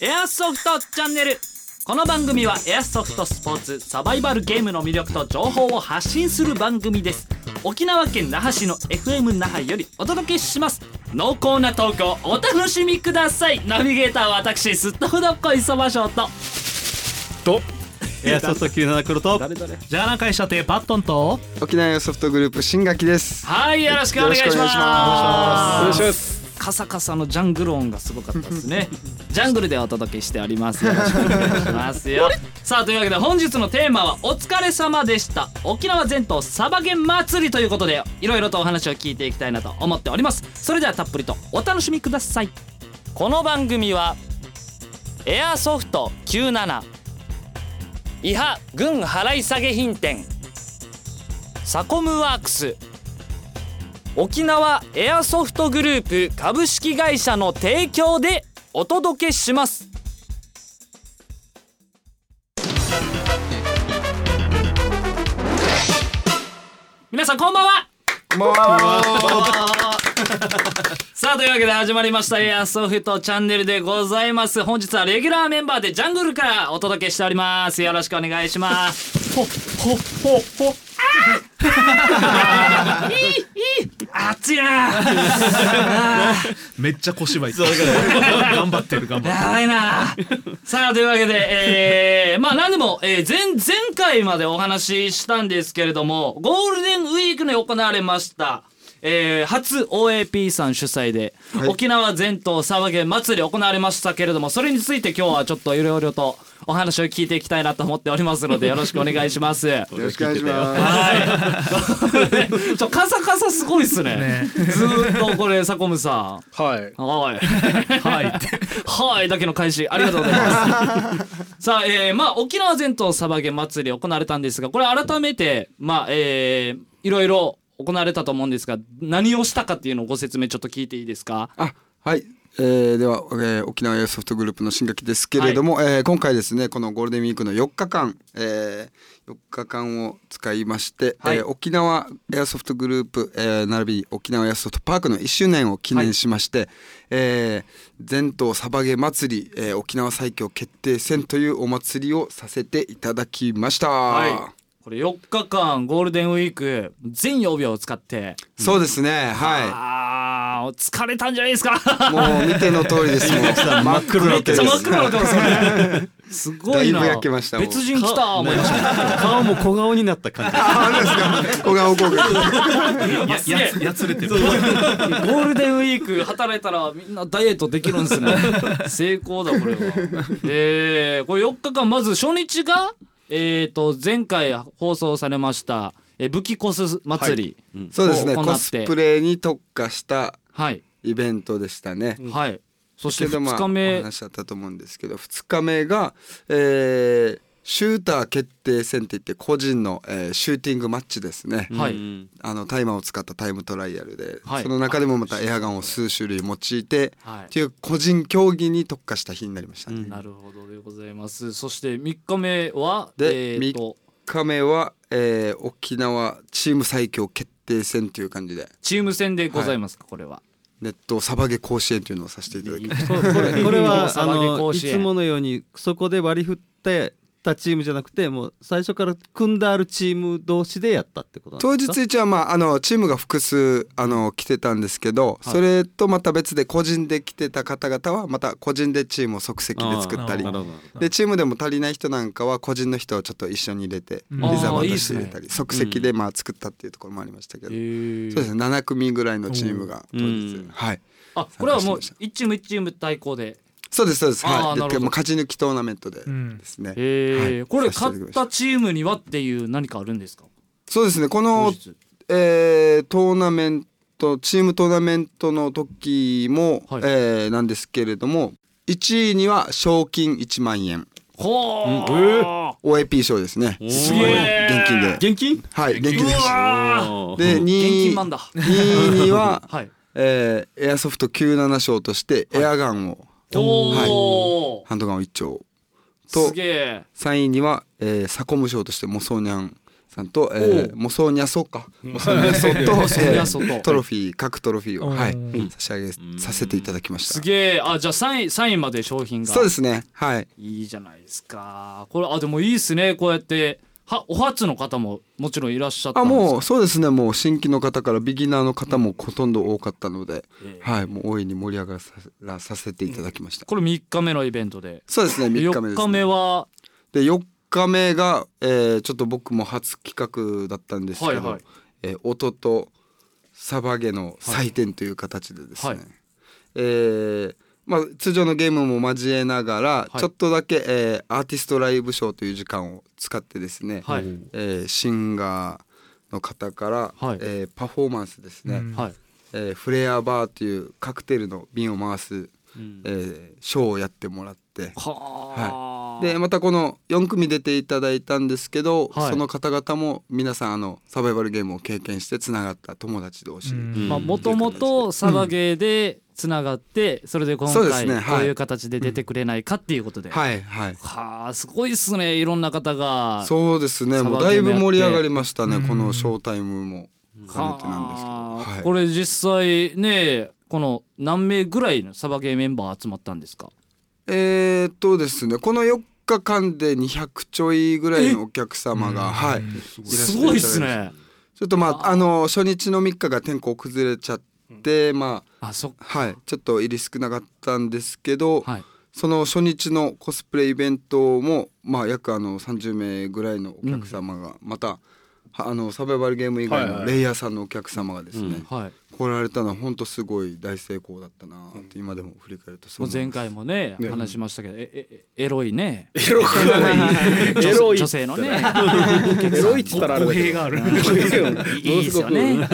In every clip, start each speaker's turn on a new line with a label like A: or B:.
A: エアソフトチャンネル。この番組はエアソフトスポーツサバイバルゲームの魅力と情報を発信する番組です。沖縄県那覇市の FM 那覇よりお届けします。濃厚なトークをお楽しみください。ナビゲーターは私すっとふどっこいそばしょうと
B: とエアソフト97黒と
A: 誰誰？
B: ジャーナ会社亭パットンと
C: 沖縄ソフトグループ新垣です。
A: はいよろしくお願いします。
C: よろしくお願いします。
B: お願いします
A: カサカサのジャングル音がすごかったですね。ジャングルでお届けしております。よろしくお願いしますよ。さあというわけで本日のテーマはお疲れ様でした。沖縄全島サバゲン祭りということでいろいろとお話を聞いていきたいなと思っております。それではたっぷりとお楽しみください。この番組はエアソフト97伊波軍払い下げ品店サコムワークス沖縄エアソフトグループ株式会社の提供でお届けします。皆さんこんばんは。
C: もう
A: さあというわけで始まりました。エアソフトチャンネルでございます。本日はレギュラーメンバーでジャングルからお届けしております。よろしくお願いしますほほほほ。あーいい。いい熱いな
B: めっちゃ小芝居。頑張ってる頑張って
A: やばいな。さあというわけで、えー、まあ何でも、えー、前前回までお話ししたんですけれどもゴールデンウィークに行われましたえー、初 OAP さん主催で、
C: はい。
A: 沖縄全島サバゲン祭り行われましたけれどもそれについて今日はちょっといろいろとお話を聞いていきたいなと思っておりますので よろしくお願いします。
C: よろしくお願いします。
A: はい。ちょカサカサすごいっすね。ずーっとこれサコムさん。
B: はい。
A: はい。はい。はい。だけの開始ありがとうござい。ます。さあ、えー、まあ沖縄全島サバゲン祭り行われたんですが、これ改めてまあえー、い。ろい。ろ行われたと思うんですが、何をしたかっていうのをご説明ちょっと聞いていいですか？
C: あ、はい。えー、では、えー沖縄エアソフトグループの新垣ですけれども、えー今回ですねこのゴールデンウィークの4日間、えー、4日間を使いまして、
A: はい
C: えー沖縄エアソフトグループ、えー並びに沖縄エアソフトパークの1周年を記念しまして、えー全島サバゲ祭り、えー沖縄最強決定戦というお祭りをさせていただきました。
A: はい。これ4日間ゴールデンウィーク全曜日を使って。
C: そうですね、は
A: ああ、疲れたんじゃないですか。
C: い。もう見ての通りです。真っ黒
A: めっちゃ
C: の手です
A: 真っ黒になってますよね。すごいな。
C: だいぶ焼けましたもう
A: 別人来た思いました。
B: 顔も小顔になった感じ
C: あ、そうですか。小顔効果。
B: やややつれてる
A: ゴールデンウィーク働いたらみんなダイエットできるんですね。成功だこれは。えー、これ4日間まず初日が？えっ、と前回放送されましたえー武器コス祭り。
C: そうですね。コスプレに特化した
A: はい。
C: イベントでしたね。
A: はい。そして
C: けどまあ
A: 2日目
C: お話あったと思うんですけど、2日目が、えーシューター決定戦って言って個人の、えーシューティングマッチですね。
A: はい。
C: あのタイマーを使ったタイムトライアルで、
A: はい
C: その中でもまたエアガンを数種類用いて、
A: はい
C: っていう個人競技に特化した日になりましたね。
A: なるほどでございます。そして3日目は
C: で
A: えー、と
C: 3日目は、えー沖縄チーム最強決定戦という感じで
A: チーム戦でございますか、これは。
C: ネットサバゲ甲子園というのをさせていただきました。
D: ここれこれはあのいつものようにそこで割り振ってたチームじゃなくてもう最初から組んであるチーム同士でやったってことなん
C: 当
D: ですか？
C: 日一はまああのチームが複数あの来てたんですけど、それとまた別で個人で来てた方々はまた個人でチームを即席で作ったり。でチームでも足りない人なんかは個人の人をちょっと一緒に入れてリザーバーとして入れたり即席でまあ作ったっていうところもありましたけど、
A: えー。
C: そうですね7組ぐらいのチームが当日、
D: うん。
C: はい。
A: あこれはもう
C: 参加してま
A: 1チーム1チーム対抗で。
C: そうですそうです。はい。
A: なるほど。
C: で勝ち抜きトーナメントでですね、
A: えー。
C: はい。
A: これ勝ったチームにはっていう何かあるんですか？
C: そうですね。このえートーナメントチームトーナメントの時も、
A: はい。
C: えーなんですけれども1位には賞金1万円。
A: ほー、
C: OAP 賞ですね。
A: すげえ
C: 現金で。
D: 現金？
C: はい現金で
A: う
C: す
A: わ
C: で
A: 現
C: 2位
A: 金マンだ。
C: 2位には、
A: はい。
C: えーエアソフト97賞としてエアガンを、
A: おお、
C: ハンドガンを1丁。と
A: すげえ。
C: 3位には、えーサコム賞としてモソニャンさんと、えー、モソニャソか。モソニャソと、
A: モソニャソと。
C: えートロフィー各トロフィーを、はい。
E: うん。
C: 差し上げさせていただきました。
A: すげえ。あじゃあ3位3位まで商品が。
C: そうですね。はい。
A: いいじゃないですか。これあでもいいっすね。こうやってはお初の方ももちろんいらっしゃった
C: あ
A: んですか？
C: もうそうですね。もう新規の方からビギナーの方もほとんど多かったので、
A: ええ
C: はい。もう大いに盛り上がらさせていただきました、
A: これ3日目のイベントで。
C: そうですね。3日目です、
A: 4日
C: ね、
A: 目は？
C: で4日目が、えーちょっと僕も初企画だったんですけど、
A: はいはい。
C: えー音とサバゲの祭典という形でですね、
A: はい。
C: えーまあ、通常のゲームも交えながら、
A: はい。
C: ちょっとだけ、えーアーティストライブショーという時間を使ってですね、
A: はい。
C: えーシンガーの方から、
A: はい。
C: えーパフォーマンスですね、
E: うん。
A: はい。
C: えーフレアバーというカクテルの瓶を回す、
A: うん。
C: えーショーをやってもらって
A: はあ
C: でまたこの4組出ていただいたんですけど、
A: はい。
C: その方々も皆さんあのサバイバルゲームを経験してつながった友達同士、
A: もともとサバゲーでつながってそれで今
C: そうです
A: 回
C: ねはい。
A: こういう形で出てくれないかっていうことで。は
C: はいはい。
A: あすごいっすねいろんな方が。
C: そうですねもうだいぶ盛り上がりましたね
E: うん。
C: このショータイムも。兼ねてなんですけど、
A: はあ。
C: はい、
A: これ実際ねこの何名ぐらいのサバゲーメンバー集まったんですか？
C: えー、っとですねこの4日間で200ちょいぐらいのお客様がはい
A: すごいっすね。
C: ちょっとまああの初日の3日が天候崩れちゃってまあ
A: あそ
C: はいちょっと入り少なかったんですけど、
A: はい。
C: その初日のコスプレイベントも、まあ、約あの30名ぐらいのお客様が、またはあのサバイバルゲーム以外の
E: はいはい。
C: レイヤーさんのお客様がですね、
A: はい
C: 来られたのは本当すごい大成功だったなって今でも振り返るとそう
A: 前回もね
E: ね。
A: 話しましたけどえええエロいね。
E: エロくはない。
A: 女
E: エロい
A: 女性のね。
E: エロいっつったらあれ
A: いいですよね。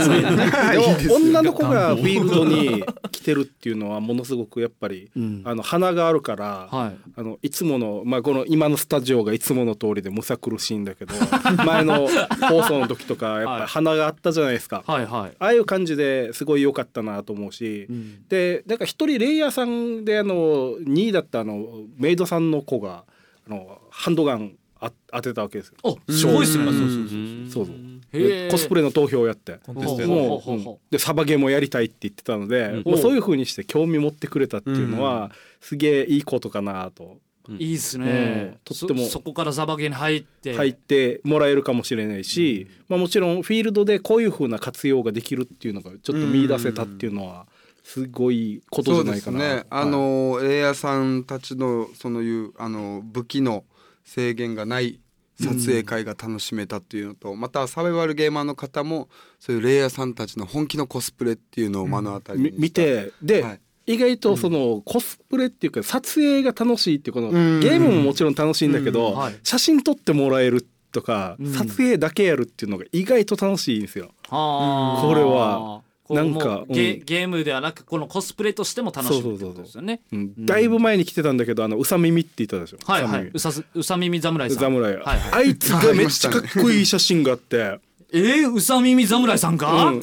E: 女の子がフィールドに来てるっていうのはものすごくやっぱり、
A: うん。
E: あの花があるから、
A: はい。
E: あのいつもの、まあ、この今のスタジオがいつもの通りでむさ苦しいんだけど 前の放送の時とかやっぱり花があったじゃないですか、
A: はいはい。
E: ああいう感じですごい良かったなと思うし、
A: うん。
E: でなんか一人レイヤーさんであの2位だったあのメイドさんの子があのハンドガンあ当てたわけですよ。
A: おすごいっすね。
C: うん。
E: そうそう
A: へー。
E: でコスプレの投票をやって。もう
A: ほうほう
E: でサバゲーもやりたいって言ってたので、もうそういう風にして興味持ってくれたっていうのは、すげえいいことかなと
A: いいっす
E: うん
A: ね
E: とっても。
A: そそこからサバゲーに入って。
E: 入ってもらえるかもしれないし、まあ、もちろんフィールドでこういう風な活用ができるっていうのがちょっと見出せたっていうのはすごいことじ
C: そうです
E: ゃない。かな。
C: ねあの、レイヤーさんたちのそのいうあの武器の制限がない撮影会が楽しめたっていうのと、またサバイバルゲーマーの方もそういうレイヤーさんたちの本気のコスプレっていうのを目の当たりにした。
E: み見てで、
C: はい
E: 意外とそのコスプレっていうか撮影が楽しいっていうこの
C: うん。
E: ゲームももちろん楽しいんだけど写真撮ってもらえるとか
A: うん。
E: 撮影だけやるっていうのが意外と楽しいんですよ。
A: はあ。
E: これは。なんか
A: ゲ
E: うん。
A: ゲームではなくこのコスプレとしても楽しむってことですよね。
E: うん。だいぶ前に来てたんだけどあのうさ耳って言ったでしょ。
A: はいはい。うさすうさ耳侍さん。
E: 侍、
A: はいはい。
E: あいつがめっちゃかっこいい写真があって。
A: えー、うさ耳侍さんか、
E: うん。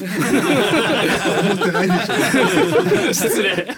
A: 失礼。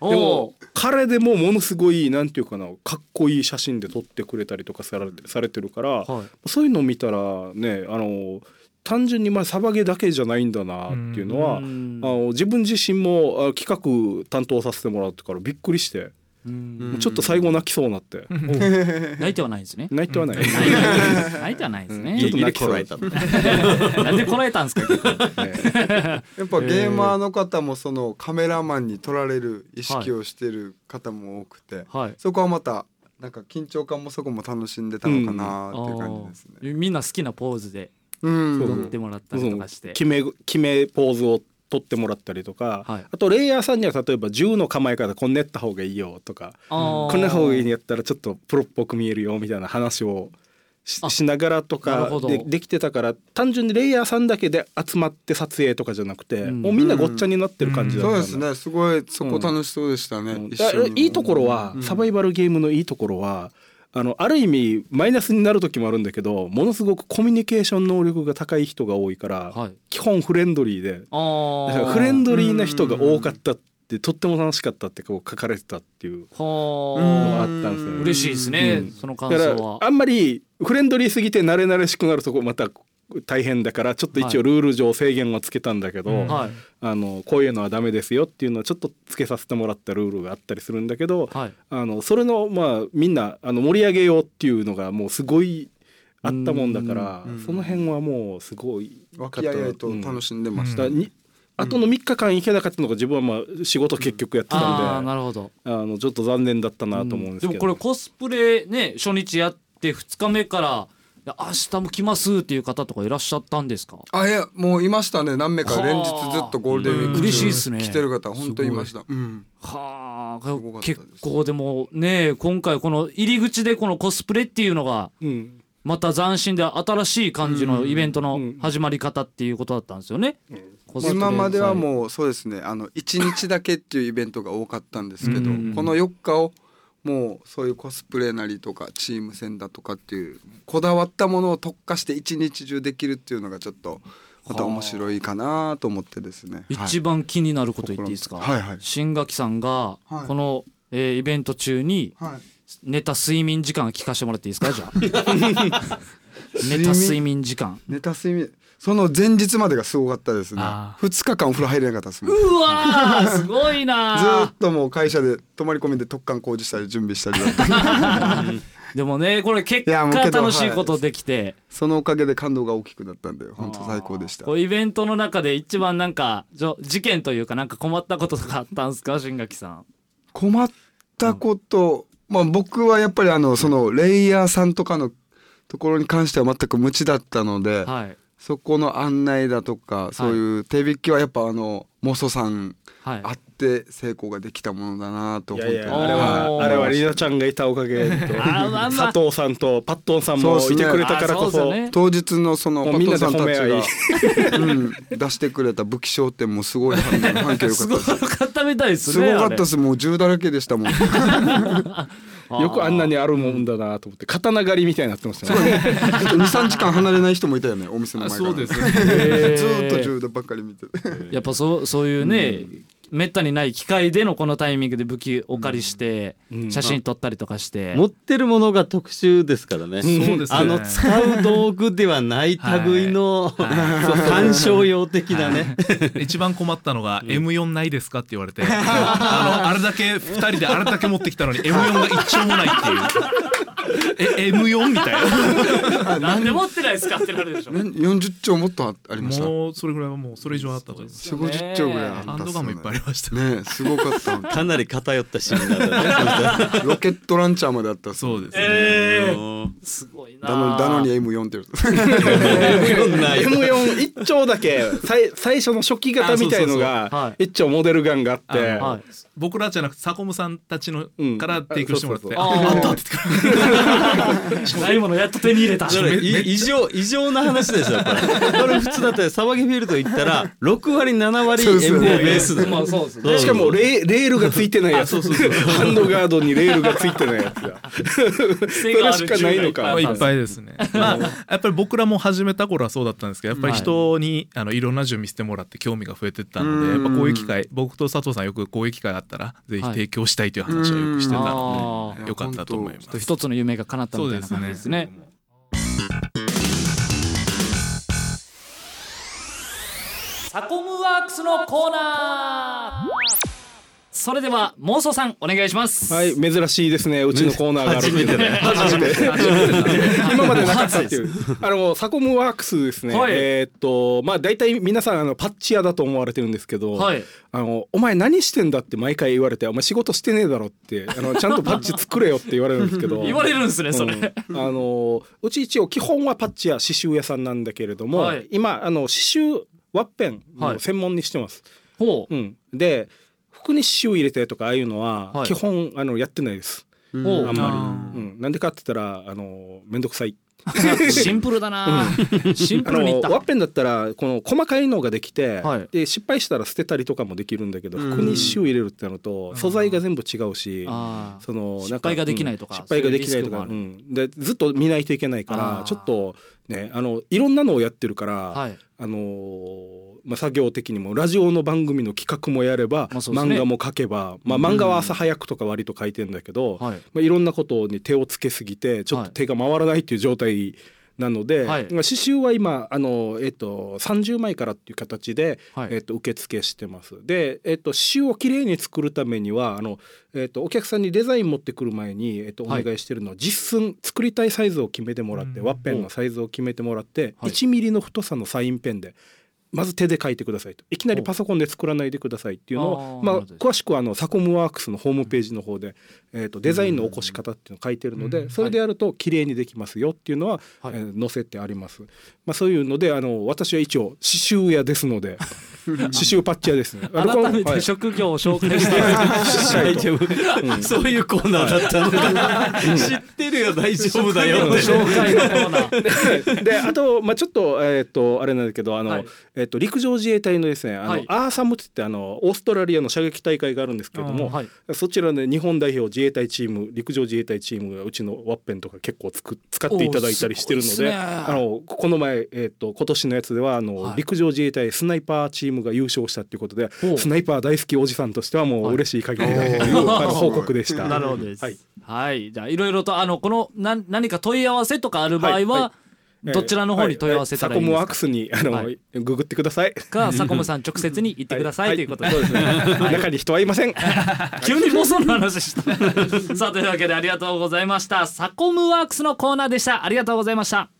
E: で
A: お
E: も
A: お
E: 彼でもものすごいなんていうかなかっこいい写真で撮ってくれたりとかされてされてるから、
A: はい。
E: そういうのを見たらねあの単純にまあサバゲーだけじゃないんだなっていうのは、
A: うん。
E: あの自分自身もあ企画担当させてもらってからびっくりして、
A: うん
E: ちょっと最後泣きそうになって、
A: 泣いてはないですね。
E: 泣いてはない。
A: 泣いてはない。ですね、
E: ちょっと泣きそう。
B: えた
A: なんでこらえたんですか？
E: ね
C: やっぱゲーマーの方もそのカメラマンに撮られる意識をしてる方も多くて、
A: はい。
C: そこはまたなんか緊張感もそこも楽しんでたのかなっていう感じですね。
A: あー。みんな好きなポーズで撮ってもらったりとかして、
E: 決め決めポーズを撮ってもらったりとか、
A: はい。
E: あとレイヤーさんには例えば銃の構え方こんなやった方がいいよとかこんな方がいいんやったらちょっとプロっぽく見えるよみたいな話をしながらとかでできてたから単純にレイヤーさんだけで集まって撮影とかじゃなくて、
A: うん。
E: もうみんなごっちゃになってる感じだったんだ。
C: そうですね。すごいそこ楽しそうでしたね、
E: うん。
C: 一緒に
E: いいところは、サバイバルゲームのいいところはあのある意味マイナスになる時もあるんだけどものすごくコミュニケーション能力が高い人が多いから、
A: はい。
E: 基本フレンドリーで
A: あー。
E: だからフレンドリーな人が多かったっってとっても楽しかったってこう書かれてたっていう
A: は
E: のが
A: あ
E: あったんですよね。
A: 嬉しいですね、
E: うん。
A: その感
E: だか
A: 想は
E: らあんまりフレンドリーすぎて慣れ慣れしくなるとこまた大変だからちょっと一応ルール上制限はつけたんだけど、
B: うん。
A: はい。
E: あのこういうのはダメですよっていうのはちょっとつけさせてもらったルールがあったりするんだけど、
A: はい。
E: あのそれのまあみんなあの盛り上げようっていうのがもうすごいあったもんだから
C: うん。
E: その辺はもうすごい
C: 和気あいと楽しんでまし
E: だからにあとの3日間行けなかったのが自分はまあ仕事結局やってたんで、
A: なるほど。
E: あのちょっと残念だったなと思うんですけど、
A: もこれコスプレね初日やって2日目から明日も来ますっていう方とかいらっしゃったんですか？
C: あいやもういましたね。何名か
A: はあ。
C: 連日ずっとゴールデンウィーク
A: 嬉しいっすね。
C: 来てる方本当にいました。うん。
A: はあ結構でもね今回この入り口でこのコスプレっていうのが
E: うん。
A: また斬新で新しい感じのイベントの
E: うん。
A: 始まり方っていうことだったんですよね。
C: 今まではもうそうですね。あの1日だけっていうイベントが多かったんですけど
A: うん。
C: この4日をもうそういうコスプレなりとかチーム戦だとかっていうこだわったものを特化して一日中できるっていうのがちょっとまた面白いかなと思ってですね。はい。
A: 一番気になること言っていいですか、
C: はい。はい。
A: 新垣さんが
C: はい
A: この、えーイベント中に
C: はい。
A: 寝た睡眠時間聞かせてもらっていいですか？じゃあ。寝た睡眠時間。
C: ネタ睡眠その前日までがすごかったですね。
B: あ
C: 2日間お風呂入れなかったですもん。
A: うわーすごい
C: ず
A: な
C: ー。っともう会社で泊まり込みで特貫工事したり準備したり
A: でもねこれ結果楽しいことできて、
C: そのおかげで感動が大きくなったんで本当最高でした。
A: イベントの中で一番なんかじょ事件というかなんか困ったこととかあったんですか？新垣さん。
C: 困ったこと、まあ僕はやっぱりあのそのレイヤーさんとかのところに関しては全く無知だったので、
A: はい
C: そこの案内だとかそういう手引きはやっぱあのモソさん
A: はい。
C: あって成功ができたものだなと
E: い
C: 本当に
E: やいやあれはあれはリナちゃんがいたおかげと佐藤さんとパットンさんもいてくれたからこそ
A: あそうですよね。
C: 当日のそのパ
E: もうみんなで
C: トさんたち
E: 褒め
C: が、うん、出してくれた武器商店もすごい反響良か
A: すご
C: ったです。
A: かったみたいです
C: す
A: ね
C: ごかったです。もう銃だらけでしたもん
E: よくあんなにあるもんだなと思って刀狩りみたいになってましたね。
C: 23時間離れない人もいたよねお店の
B: あ
C: 前から
B: そうですね。
C: ずーっと銃ばっかり見てて。
A: やっぱそうそういうね、めったにない機会でのこのタイミングで武器お借りして
E: うん。
A: 写真撮ったりとかして、
D: 持ってるものが特殊ですからね。
B: そうですね。
D: あの使う道具ではない類の、鑑賞用的なね。
B: 一番困ったのが M4 ないですかって言われて、あのあれだけ二人であれだけ持ってきたのに M4 が一丁もないっていうえ M4 みたい
A: な。んで持ってないですかってなるでしょ。
C: ね40丁もっとあありました。
B: なもうそれぐらいはもうそれ以上あったと思います。
C: 4 5 0丁ぐらいあった
B: ハンドガンもいっぱいありました。
C: ねねすごかった。
D: かなり偏ったシーンだね。
C: ロケットランチャーまであった
B: そうですね、
A: え
D: う
A: すごいな。
C: ダノダノに M4 って言う。
E: M4 一丁だけ最最初の初期型みたいのが
A: い。
E: 一丁モデルガンがあって。
B: 僕らじゃなくてサコムさんたちの
E: うん
B: から提供してもらって、
E: そう
A: そうそう
B: ああったって言って。
A: ないものやっと手に入れた。
D: それい異常異常な話でしょこれこれ普通だったら騒ぎフィールド行ったら6割7割
C: そうそう
D: M4 ベースだ。
A: まあそうですね。
E: しかもレーレールがついてないやつ。ハンドガードにレールがついてないやつが
A: それ
E: しかないのか。
B: まあいっぱ
A: い
B: いですね。まあやっぱり僕らも始めた頃はそうだったんですけどやっぱり人にあのいろんな銃見せてもらって興味が増えてったので
C: うん。
B: やっぱこういう機会僕と佐藤さんよくこういう機会あったらぜひ提供したいという話をよくしてたの
A: うん
B: でよかったと思います。
A: 一つの夢が叶ったみたいな感じですね。サコムワークスのコーナーそれでは妄想さんお願いします。
E: はい珍しいですねうちのコーナーが。あるっていう
D: 初めてだよ
E: 初めて。今までなかったっていう。あのサコムワークスですね、
A: はい。
E: えーっとまあ大体皆さんあのパッチ屋だと思われてるんですけど、
A: はい。
E: あのお前何してんだって毎回言われてお前仕事してねえだろってあのちゃんとパッチ作れよって言われるんですけど。
A: 言われるんですねそれ、
E: うん。あのうち一応基本はパッチや刺繍屋さんなんだけれども、
A: はい
E: 今あの刺繍ワッペン
A: はい
E: の専門にしてます。
A: ほう
E: うん、で服に刺繍入れてとかああいうのは
A: はい。
E: 基本あのやってないです。あんま
B: あ
E: り、うん、なんでかって言ったらあのめんどくさい。
A: シンプルだな、シンプ
E: あ
A: ルに
E: ワッペンだったらこの細かいのができて、
A: はい。
E: で失敗したら捨てたりとかもできるんだけど
C: うん。
E: 服に刺繍入れるってなると素材が全部違うし。そのなん
A: 失敗ができないとか
E: うん。失敗ができないとか、
A: そう
E: ん、でずっと見ないといけないから、ちょっとねあのいろんなのをやってるから、
A: はい。
E: あのーまあ、作業的にもラジオの番組の企画もやれば、
A: まあね。
E: 漫画も書けば、まあ、漫画は朝早くとか割と書いてんだけど、
A: はい。
E: まあ、いろんなことに手をつけすぎてちょっと手が回らないっていう状態なので、
A: はい。
E: まあ刺繍は今あの、えっと30枚からっていう形で、
A: はい。
E: えっと受付してます。で、えっと刺繍をきれいに作るためにはあの、えっとお客さんにデザイン持ってくる前に、えっとお
A: はい。
E: 願いしてるのは実寸作りたいサイズを決めてもらって、ワッペンのサイズを決めてもらって、
A: はい。
E: 1ミリの太さのサインペンで。まず手で書いてくださいと。いきなりパソコンで作らないでくださいっていうのをまあ詳しくはあのサコムワークスのホームページの方で、えー、とデザインの起こし方っていうのを書いてるので、それでやると綺麗にできますよっていうのは、
A: はい。
E: えー載せてあります。まあそういうのであの私は一応刺繍屋ですので 刺繍パッチ屋ですね。
A: 改めて
E: はい。
A: 職業を紹介して大丈夫
D: そういうコーナーだったのか知ってるよ大丈夫だよ。
A: 紹介のコーナー。
E: であと、まあ、ちょっと,、えー、とあれなんだけどあの、
A: はい。
E: えー、と陸上自衛隊のですねあの、
A: はい。
E: アーサムって言ってあのオーストラリアの射撃大会があるんですけれども、
A: はい。
E: そちらで日本代表自衛隊チーム陸上自衛隊チームがうちのワッペンとか結構つく使っていただいたりしてるので
A: ね。
E: あのこの前、えー、と今年のやつではあの、
A: はい。
E: 陸上自衛隊スナイパーチームが優勝したっていうことでスナイパー大好きおじさんとしてはも
A: はい。う
E: 嬉しい限りだという、
C: おー
E: あの報告でした。
A: なるほどです。は
E: はい。い、
A: じゃあいろいろとあのこのな何か問い合わせとかある場合は、
E: はいはい
A: どちらの方に問い合わせたらいいですか？
E: サコムワークスにあの、
A: はい
E: ググってください。
A: かサコムさん直接に言ってください、ということで。
E: そうですね。中に人はいません。
A: 急にもうその話した。さあというわけでありがとうございました。サコムワークスのコーナーでした。ありがとうございました。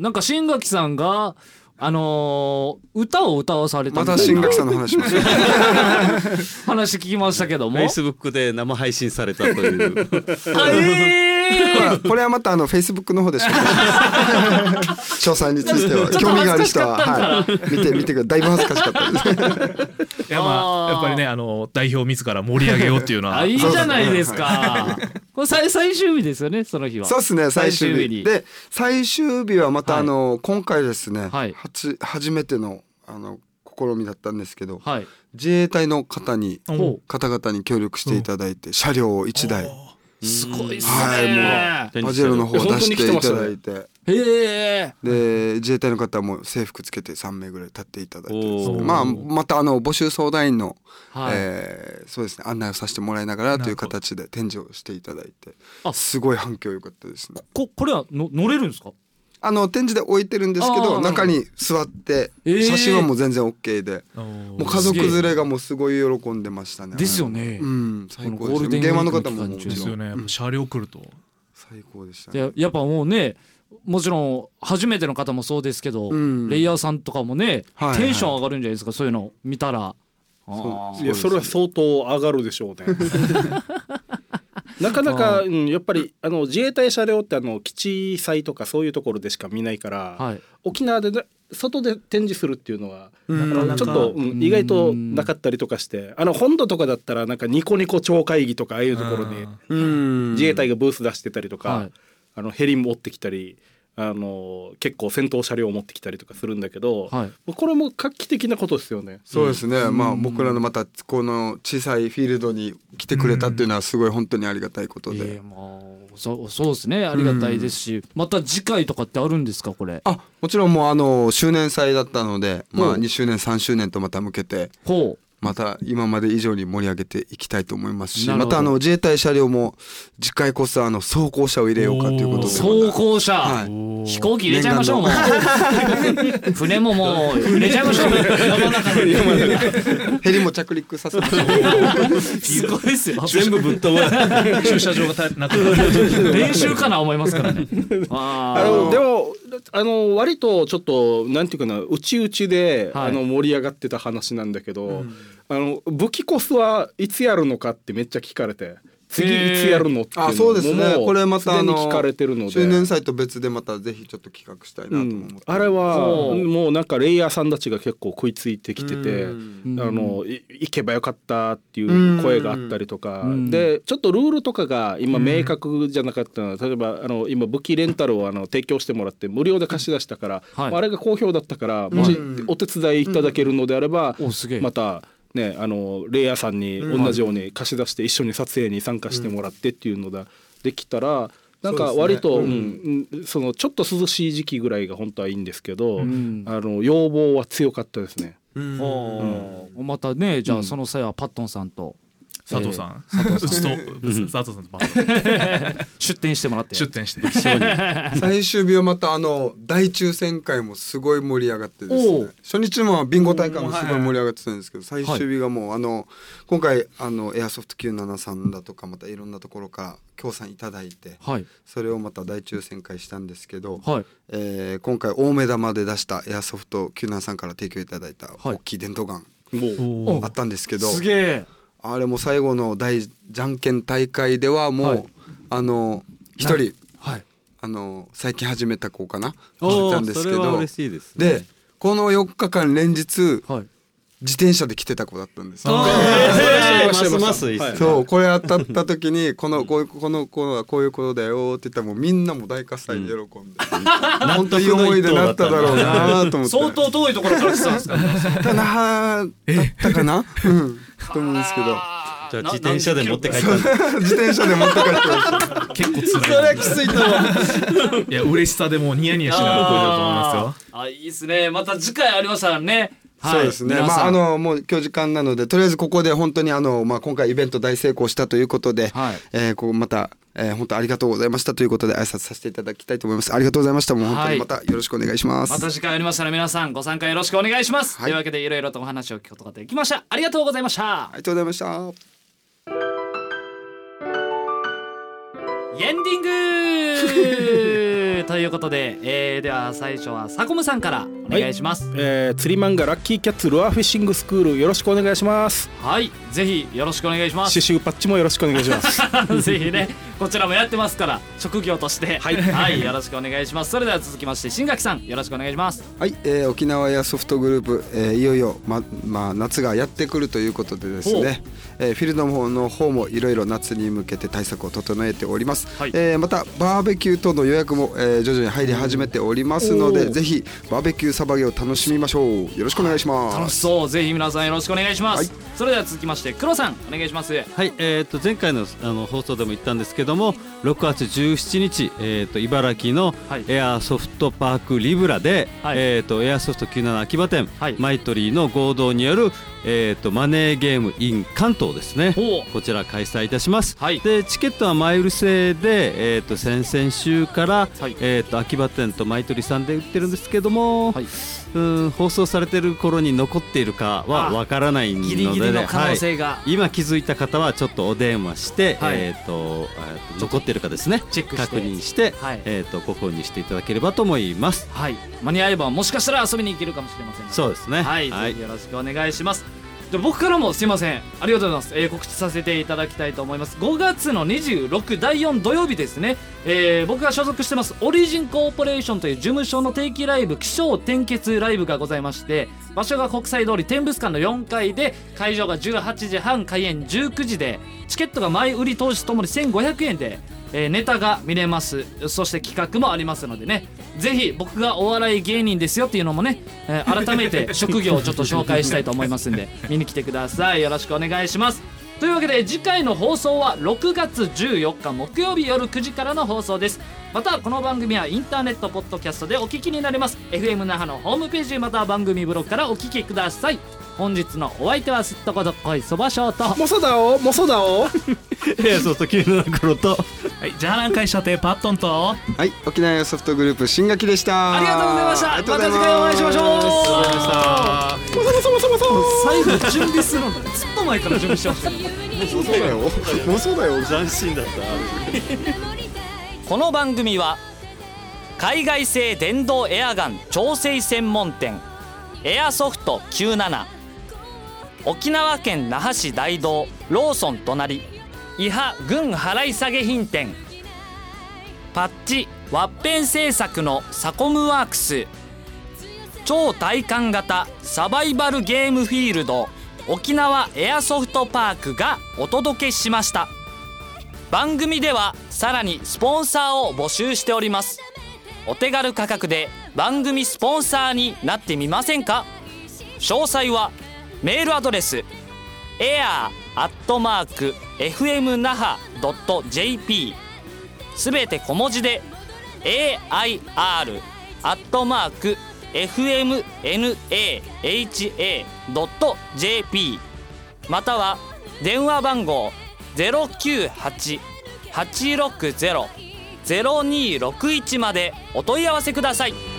A: なんか新垣さんがあのー歌を歌わされた
C: ま
A: みた
C: 新垣さんの話します
A: 話聞きましたけども。
D: フェイスブックで生配信されたという。
A: あえー。
C: まあこれはまたあのフェイスブックの方でしか。詳細については興味がある人は、はい、見て見てください。だいぶ恥ずかしかった。です
B: いやま
A: あ
B: やっぱりねあの代表自ら盛り上げようっていうのは。
A: あいいじゃないですか。これ最最終日ですよねその日は。
C: そうですね最終
A: 最終日
C: で最終日はまた
A: はい。
C: あの、今回ですね、
A: はい。
C: 初初めてのあの試みだったんですけど
A: はい。
C: 自衛隊の方に
A: ほ
C: 方々に協力していただいて、車両を1台
A: うすごいっす
C: はい
A: ね。
C: パジェロの方を出していただいて。
A: へえ。
C: で自衛隊の方も制服つけて3名ぐらい立っていただいてですね
D: おー
C: まあまたあの募集相談員の、
A: はい
C: えーそうですね案内をさせてもらいながらという形で展示をしていただいて
A: あ
C: すごい反響良かったですね
A: ここれはの乗れるんですか？
C: あの展示で置いてるんですけど中に座って
A: えー。
C: 写真はもう全然 OK で、
B: も
C: もう家族連れがもうすごい喜んでましたね
A: ですよね。
C: うん最高
A: このゴールデン
C: です現場の方ももちろん。
B: ですよね、車両来ると。
C: 最高でしたね。
A: でやっぱもうね。もちろん初めての方もそうですけど、
C: うん。
A: レイヤーさんとかもね、
C: はいはい。
A: テンション上がるんじゃないですかそういうの見たら。あー。
E: いやそれは相当上がるでしょうね。なかなか、うん、やっぱりあの自衛隊車両ってあの基地祭とかそういうところでしか見ないから、
A: はい。
E: 沖縄でね外で展示するっていうのは、ちょっと、うん。意外となかったりとかしてあの本土とかだったらなんかニコニコ超会議とかああいうところに
C: うん。
E: 自衛隊がブース出してたりとか、
A: はい。
E: あのヘリ持ってきたりあの結構戦闘車両を持ってきたりとかするんだけど、
A: はい。
E: これも画期的なことですよね。
C: そうですね、まあ僕らのまたこの小さいフィールドに来てくれたっていうのはすごい本当にありがたいことで、
A: ええまあそうそうですね。ありがたいですし、また次回とかってあるんですか？これ。
C: あもちろんもうあの周年祭だったので、まあ2周年3周年とまた向けて。
A: ほ
C: また今まで以上に盛り上げていきたいと思いますしまたあの自衛隊車両も次回こそあの装甲車を入れようかということ
A: う
C: で。
A: 装甲車、
C: はい。
A: 飛行機入れちゃいましょうもう。船ももう入れちゃいましょう。山の中に
C: ヘリも着陸させて。
A: すごいですよ。
D: 全部ぶっ飛ば
B: 駐車場がたなくなる。
A: 練習かな思いますからね。あ
E: のでもあの割とちょっとなんていうかな内々で、
A: はい。
E: あの盛り上がってた話なんだけど、あの武器コスはいつやるのかってめっちゃ聞かれて次いつやるのっていうの
C: あそうですね。
E: もう
C: これまた
E: に聞かれてるので。
C: 周年祭と別でまたぜひちょっと企画したいなと思って。
E: ん、あれはもうなんかレイヤーさんたちが結構食いついてきてて、
C: うん。
E: あのい行けばよかったっていう声があったりとか、
A: うん。
E: でちょっとルールとかが今明確じゃなかった。のは例えばあの今武器レンタルをあの提供してもらって無料で貸し出したから、
A: はい。
E: あれが好評だったからもし
C: うん。
E: お手伝いいただけるのであれば、
A: おすげえ。
E: また。ね、あのレイヤーさんに同じように貸し出して一緒に撮影に参加してもらってっていうのだ、できたらなんか割と、うん。うんそのちょっと涼しい時期ぐらいが本当はいいんですけど、
A: ん。
E: あの要望は強かったですね。
C: うん。
A: またねじゃあその際はパットンさんと
B: 佐藤さん。うちと佐藤さんとパッと
A: 出店してもらって。
B: 出店して
C: 最終日はまたあの大抽選会もすごい盛り上がってですね。初日もビンゴ大会もすごい盛り上がってたんですけど最終日がもうあの今回あのエアソフト97さんだとかまたいろんなところから協賛いただいて
A: はい。
C: それをまた大抽選会したんですけど、
A: はい。
C: えー今回大目玉で出したエアソフト97さんから提供いただいた
A: はい。
C: 大きい電動ガン
E: もう。
C: あったんですけど、
A: すげえ
C: あれも最後の大じゃんけん大会ではもう、
A: はい。
C: あの一人
A: はい。
C: あの最近始めた子かな？
D: お
C: 来たんですけど。
D: です
C: でこの4日間連日
A: はい
C: 自転車で来てた子だったんですよ。そうこれ当たった時に このこういうこの子はこういうことだよって言ったらもうみんなも大喝采で喜んで、本当いい思い出になっただろうなと思って。
A: 相当遠いところから来てたんですか？
C: だなだったかな、うん、と思うんですけど。
D: じゃあ自転車で持って帰った
C: 自転車で持って帰った。
B: 結構辛い
D: きついと思う。
B: いや嬉しさでもうニヤニヤしながら来ると思いますよ。
A: あいいですね。また次回ありましたらねはい
C: そうですね。まああのもう今日時間なのでとりあえずここで本当にあのまあ今回イベント大成功したということで、
A: はい
C: えーこうまた、えー本当ありがとうございましたということで挨拶させていただきたいと思います。ありがとうございました。もう本当にまたよろしくお願いします。
A: また次回ありましたら皆さんご参加よろしくお願いします、
C: はい
A: というわけでいろいろとお話を聞くことができましたありがとうございました
C: ありがとうございました。
A: エンディングということで、えー、では最初はサコムさんからお願いします。
E: えー釣り漫画ラッキーキャッツルアーフィッシングスクールよろしくお願いします。
A: はい、ぜひよろしくお願いします。
E: 刺繍パッチもよろしくお願いします。
A: ぜひねこちらもやってますから職業として。
E: はい。
A: よろしくお願いします。それでは続きまして新垣さんよろしくお願いします。
C: はい、えー沖縄エアソフトグループ、えーいよいよままあ夏がやってくるということでですね、えーフィールドの方の方もいろいろ夏に向けて対策を整えております。
A: はい。
C: えーまたバーベキュー等の予約も、えー徐々に入り始めておりますので、ぜひバーベキューサバゲを楽しみましょう。よろしくお願いします。
A: 楽しそう。ぜひ皆さんよろしくお願いします、
C: はい。
A: それでは続きまして黒さんお願いします。
D: はい、えー、と前回のあの放送でも言ったんですけども6月17日、えー、と茨城の
A: はい。
D: エアソフトパークリブラで、
A: はい。
D: えー、とエアソフト97秋葉店、
A: はい。
D: マイトリーの合同による、えー、とマネーゲーム in 関東ですね。こちら開催いたします、
A: はい。
D: でチケットは前売り制で、えー、と先々週から、
A: はい
D: えー、と秋葉店とマイトリーさんで売ってるんですけども、
A: はい。
D: うん放送されてる頃に残っているかは
A: あ
D: わからないので、
A: ギリギリの可能
D: はい。
A: 性が、
D: 今気づいた方はちょっとお電話して、
A: はい。
D: えーと残ってるかですね。
A: チェック
D: 確認して、
A: はい。
D: えっ、とご購入していただければと思います。
A: はい。間に合えばもしかしたら遊びに行けるかもしれません
D: そうですね。
A: はい、よろしくお願いしますで僕からもすいません。ありがとうございます、えー告知させていただきたいと思います。5月の26第4土曜日ですね、えー僕が所属してますオリジンコーポレーションという事務所の定期ライブ気象転結ライブがございまして場所が国際通り天物館の4階で会場が18時半開演19時でチケットが前売り当日ともに1500円でえーネタが見れます。そして企画もありますのでね。ぜひ僕がお笑い芸人ですよっていうのもね、えー改めて職業をちょっと紹介したいと思いますんで 見に来てください。よろしくお願いします。というわけで次回の放送は6月14日木曜日夜9時からの放送ですまたこの番組はインターネットポッドキャストでお聞きになれます。FM 那覇のホームページまたは番組ブログからお聞きください。本日のお相手はすっとこどっこいそばショート
E: もそだおもそだお。
D: エア ソフト97頃と。
B: はいじゃあ南海射程パットンと。
C: はい、沖縄ソフトグループ新垣でした。
A: ありがとうございました。また次回お会いしましょう。
B: ありがとうございました
E: もそもそもそも。
A: 最後準備するの。ずっと前から準備してました。
C: もうそうだよ。もうそうだよ。
D: 斬新だった。
A: この番組は海外製電動エアガン調整専門店エアソフト97沖縄県那覇市大道ローソン隣伊波軍払い下げ品店パッチワッペン製作のサコムワークス超体感型サバイバルゲームフィールド沖縄エアソフトパークがお届けしました。番組ではさらにスポンサーを募集しております。お手軽価格で番組スポンサーになってみませんか？詳細はメールアドレス air.fmnaha.jp すべて小文字で air.fmnaha.jp または電話番号098-860-0261までお問い合わせください。